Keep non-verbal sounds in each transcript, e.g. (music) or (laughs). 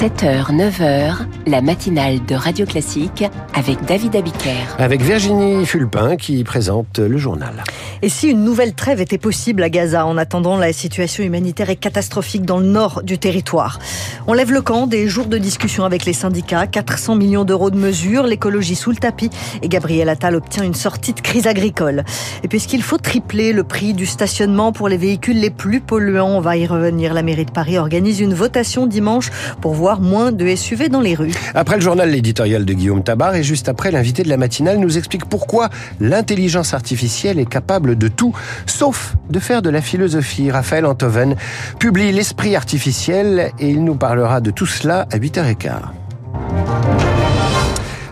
7h, 9h, la matinale de Radio Classique avec David Abiker. Avec Virginie Fulpin qui présente le journal. Et si une nouvelle trêve était possible à Gaza en attendant la situation humanitaire est catastrophique dans le nord du territoire On lève le camp des jours de discussion avec les syndicats, 400 millions d'euros de mesures, l'écologie sous le tapis et Gabriel Attal obtient une sortie de crise agricole. Et puisqu'il faut tripler le prix du stationnement pour les véhicules les plus polluants, on va y revenir. La mairie de Paris organise une votation dimanche pour voir moins de SUV dans les rues. Après le journal, l'éditorial de Guillaume Tabar et juste après, l'invité de la matinale nous explique pourquoi l'intelligence artificielle est capable de tout, sauf de faire de la philosophie. Raphaël Antoven publie L'esprit artificiel et il nous parlera de tout cela à 8h15.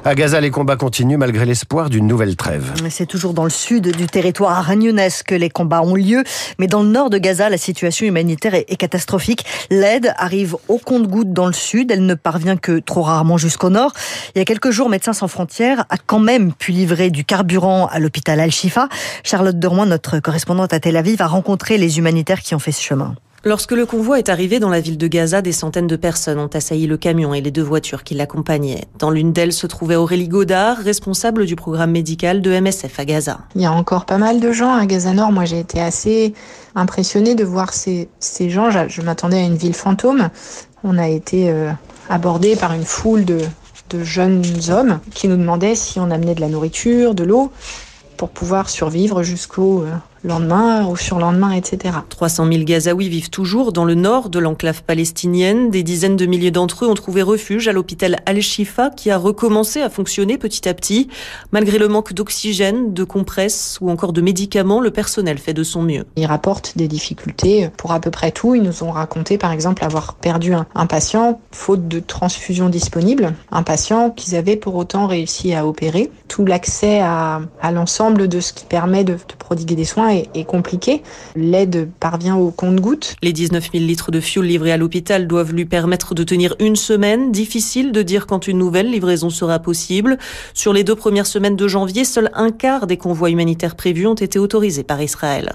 À Gaza, les combats continuent malgré l'espoir d'une nouvelle trêve. C'est toujours dans le sud du territoire à que les combats ont lieu, mais dans le nord de Gaza, la situation humanitaire est, catastrophique. L'aide arrive au compte-goutte dans le sud, elle ne parvient que trop rarement jusqu'au nord. Il y a quelques jours, Médecins sans frontières a quand même pu livrer du carburant à l'hôpital Al-Shifa. Charlotte Deroin, notre correspondante à Tel Aviv, a rencontré les humanitaires qui ont fait ce chemin. Lorsque le convoi est arrivé dans la ville de Gaza, des centaines de personnes ont assailli le camion et les deux voitures qui l'accompagnaient. Dans l'une d'elles se trouvait Aurélie Godard, responsable du programme médical de MSF à Gaza. Il y a encore pas mal de gens à Gaza Nord. Moi, j'ai été assez impressionnée de voir ces, ces gens. Je, m'attendais à une ville fantôme. On a été euh, abordé par une foule de, de jeunes hommes qui nous demandaient si on amenait de la nourriture, de l'eau pour pouvoir survivre jusqu'au euh, lendemain, au surlendemain, etc. 300 000 Gazaouis vivent toujours dans le nord de l'enclave palestinienne. Des dizaines de milliers d'entre eux ont trouvé refuge à l'hôpital Al-Shifa qui a recommencé à fonctionner petit à petit. Malgré le manque d'oxygène, de compresses ou encore de médicaments, le personnel fait de son mieux. Ils rapportent des difficultés pour à peu près tout. Ils nous ont raconté par exemple avoir perdu un, patient faute de transfusion disponible, un patient qu'ils avaient pour autant réussi à opérer. Tout l'accès à, l'ensemble de ce qui permet de, de prodiguer des soins est, compliqué. L'aide parvient au compte-gouttes. Les 19 000 litres de fuel livrés à l'hôpital doivent lui permettre de tenir une semaine. Difficile de dire quand une nouvelle livraison sera possible. Sur les deux premières semaines de janvier, seul un quart des convois humanitaires prévus ont été autorisés par Israël.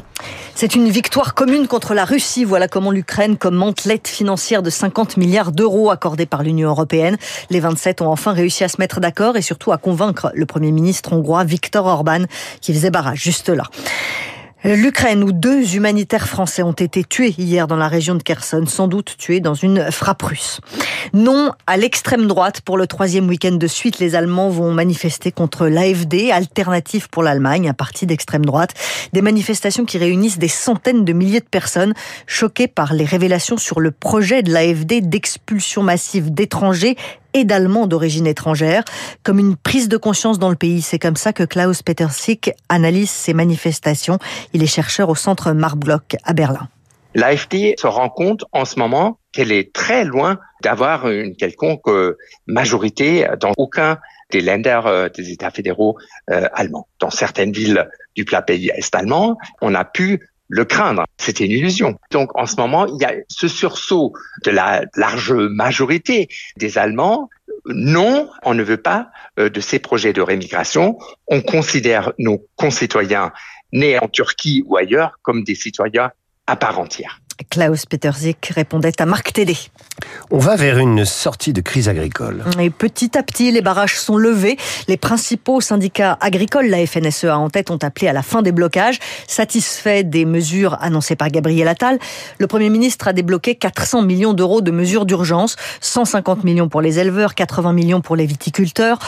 C'est une victoire commune contre la Russie. Voilà comment l'Ukraine commente l'aide financière de 50 milliards d'euros accordée par l'Union européenne. Les 27 ont enfin réussi à se mettre d'accord et surtout à convaincre le Premier ministre hongrois Viktor Orban qui faisait barrage juste là. L'Ukraine, où deux humanitaires français ont été tués hier dans la région de Kherson, sans doute tués dans une frappe russe. Non à l'extrême droite. Pour le troisième week-end de suite, les Allemands vont manifester contre l'AFD, Alternative pour l'Allemagne, un parti d'extrême droite. Des manifestations qui réunissent des centaines de milliers de personnes choquées par les révélations sur le projet de l'AFD d'expulsion massive d'étrangers et d'Allemands d'origine étrangère, comme une prise de conscience dans le pays. C'est comme ça que Klaus Petersik analyse ces manifestations. Il est chercheur au centre Mark à Berlin. L'AFD se rend compte en ce moment qu'elle est très loin d'avoir une quelconque euh, majorité dans aucun des lenders euh, des États fédéraux euh, allemands. Dans certaines villes du plat pays est allemand, on a pu le craindre. C'était une illusion. Donc en ce moment, il y a ce sursaut de la large majorité des Allemands. Non, on ne veut pas euh, de ces projets de rémigration. On considère nos concitoyens nés en Turquie ou ailleurs comme des citoyens à part entière. Klaus Peterzik répondait à Marc Tédé. On va vers une sortie de crise agricole. Et petit à petit, les barrages sont levés. Les principaux syndicats agricoles, la FNSEA en tête, ont appelé à la fin des blocages. Satisfait des mesures annoncées par Gabriel Attal, le Premier ministre a débloqué 400 millions d'euros de mesures d'urgence, 150 millions pour les éleveurs, 80 millions pour les viticulteurs.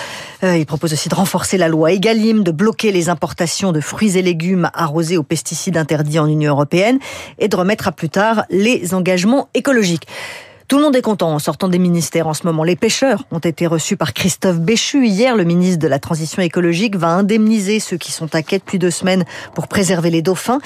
Euh, il propose aussi de renforcer la loi Egalim, de bloquer les importations de fruits et légumes arrosés aux pesticides interdits en Union européenne et de remettre à plus tard les engagements écologiques. Tout le monde est content en sortant des ministères en ce moment. Les pêcheurs ont été reçus par Christophe Béchu. Hier, le ministre de la Transition écologique va indemniser ceux qui sont à quai depuis deux semaines pour préserver les dauphins.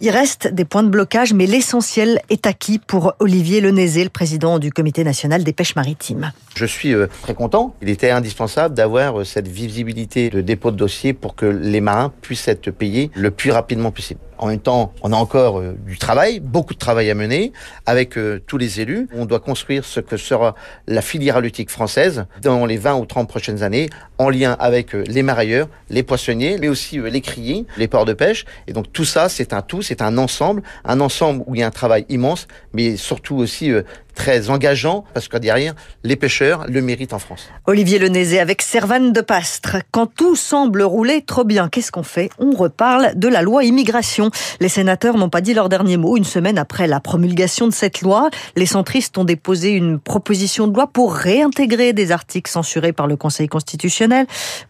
Il reste des points de blocage, mais l'essentiel est acquis pour Olivier Lenézé, le président du Comité national des pêches maritimes. Je suis euh, très content. Il était indispensable d'avoir euh, cette visibilité de dépôt de dossier pour que les marins puissent être payés le plus rapidement possible. En même temps, on a encore euh, du travail, beaucoup de travail à mener avec tous les élus. On doit construire ce que sera la filière halieutique française dans les 20 ou 30 prochaines années en lien avec les marailleurs, les poissonniers, mais aussi les criers, les ports de pêche. Et donc tout ça, c'est un tout, c'est un ensemble, un ensemble où il y a un travail immense, mais surtout aussi très engageant parce que derrière, les pêcheurs le méritent en France. Olivier Lenézé avec Servane de Pastre. Quand tout semble rouler trop bien, qu'est-ce qu'on fait? On reparle de la loi immigration. Les sénateurs n'ont pas dit leur dernier mot. Une semaine après la promulgation de cette loi, les centristes ont déposé une proposition de loi pour réintégrer des articles censurés par le Conseil constitutionnel,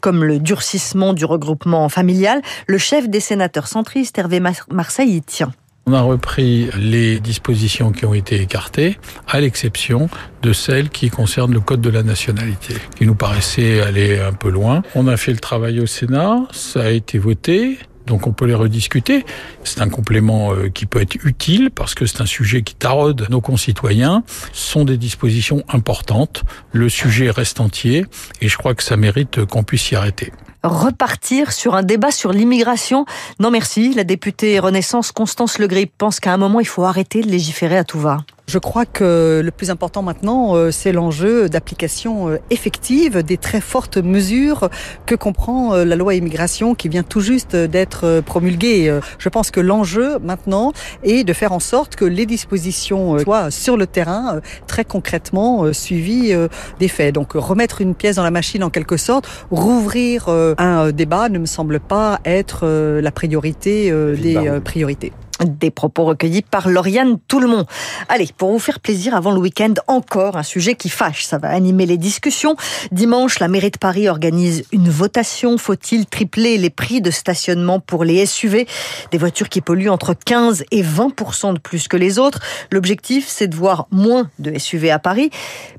comme le durcissement du regroupement familial. Le chef des sénateurs centristes, Hervé Marseille, y tient. On a repris les dispositions qui ont été écartées, à l'exception de celles qui concernent le code de la nationalité, qui nous paraissait aller un peu loin. On a fait le travail au Sénat, ça a été voté. Donc on peut les rediscuter. C'est un complément euh, qui peut être utile parce que c'est un sujet qui taraude nos concitoyens. Ce sont des dispositions importantes. Le sujet reste entier et je crois que ça mérite qu'on puisse y arrêter repartir sur un débat sur l'immigration. Non merci, la députée Renaissance Constance Le Grip pense qu'à un moment il faut arrêter de légiférer à tout va. Je crois que le plus important maintenant, euh, c'est l'enjeu d'application euh, effective des très fortes mesures que comprend euh, la loi immigration qui vient tout juste d'être promulguée. Je pense que l'enjeu maintenant est de faire en sorte que les dispositions soient sur le terrain très concrètement suivies des faits. Donc remettre une pièce dans la machine en quelque sorte, rouvrir un débat ne me semble pas être la priorité des priorités. Des propos recueillis par Lauriane Tout-le-Monde. Allez, pour vous faire plaisir avant le week-end, encore un sujet qui fâche. Ça va animer les discussions. Dimanche, la mairie de Paris organise une votation. Faut-il tripler les prix de stationnement pour les SUV Des voitures qui polluent entre 15 et 20% de plus que les autres. L'objectif, c'est de voir moins de SUV à Paris.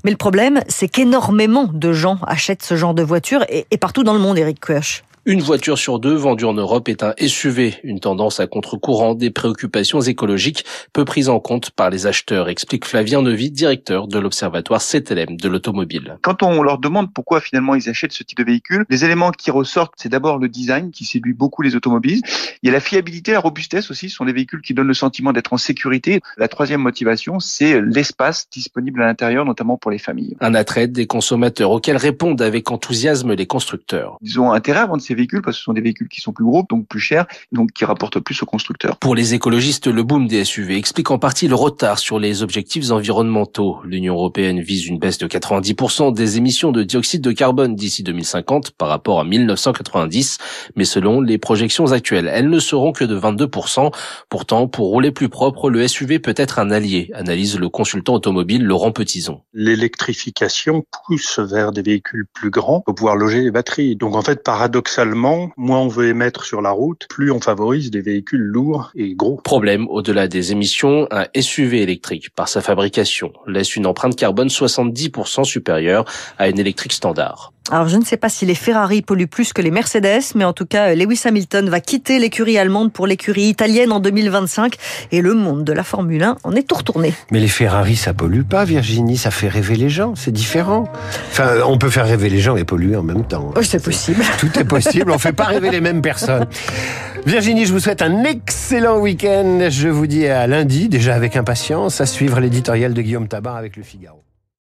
Mais le problème, c'est qu'énormément de gens achètent ce genre de voitures et, partout dans le monde, Eric Kuesch. Une voiture sur deux vendue en Europe est un SUV, une tendance à contre-courant des préoccupations écologiques peu prises en compte par les acheteurs, explique Flavien Nevy, directeur de l'Observatoire CTLM de l'automobile. Quand on leur demande pourquoi finalement ils achètent ce type de véhicule, les éléments qui ressortent, c'est d'abord le design qui séduit beaucoup les automobilistes. Il y a la fiabilité, la robustesse aussi, ce sont des véhicules qui donnent le sentiment d'être en sécurité. La troisième motivation, c'est l'espace disponible à l'intérieur, notamment pour les familles. Un attrait des consommateurs auxquels répondent avec enthousiasme les constructeurs. Ils ont intérêt à vendre ces véhicules parce que ce sont des véhicules qui sont plus gros, donc plus chers, donc qui rapportent plus aux constructeurs. Pour les écologistes, le boom des SUV explique en partie le retard sur les objectifs environnementaux. L'Union européenne vise une baisse de 90% des émissions de dioxyde de carbone d'ici 2050 par rapport à 1990, mais selon les projections actuelles, elles ne seront que de 22%. Pourtant, pour rouler plus propre, le SUV peut être un allié, analyse le consultant automobile Laurent Petison. L'électrification pousse vers des véhicules plus grands pour pouvoir loger les batteries. Donc en fait, paradoxalement, moins on veut émettre sur la route, plus on favorise des véhicules lourds et gros. Problème, au-delà des émissions, un SUV électrique, par sa fabrication, laisse une empreinte carbone 70% supérieure à une électrique standard. Alors je ne sais pas si les Ferrari polluent plus que les Mercedes, mais en tout cas Lewis Hamilton va quitter l'écurie allemande pour l'écurie italienne en 2025 et le monde de la Formule 1 en est tout retourné. Mais les Ferrari ça pollue pas Virginie, ça fait rêver les gens, c'est différent. Enfin on peut faire rêver les gens et polluer en même temps. C'est possible. (laughs) Tout est possible, on fait pas rêver les mêmes personnes. Virginie, je vous souhaite un excellent week-end. Je vous dis à lundi, déjà avec impatience, à suivre l'éditorial de Guillaume Tabar avec le Figaro.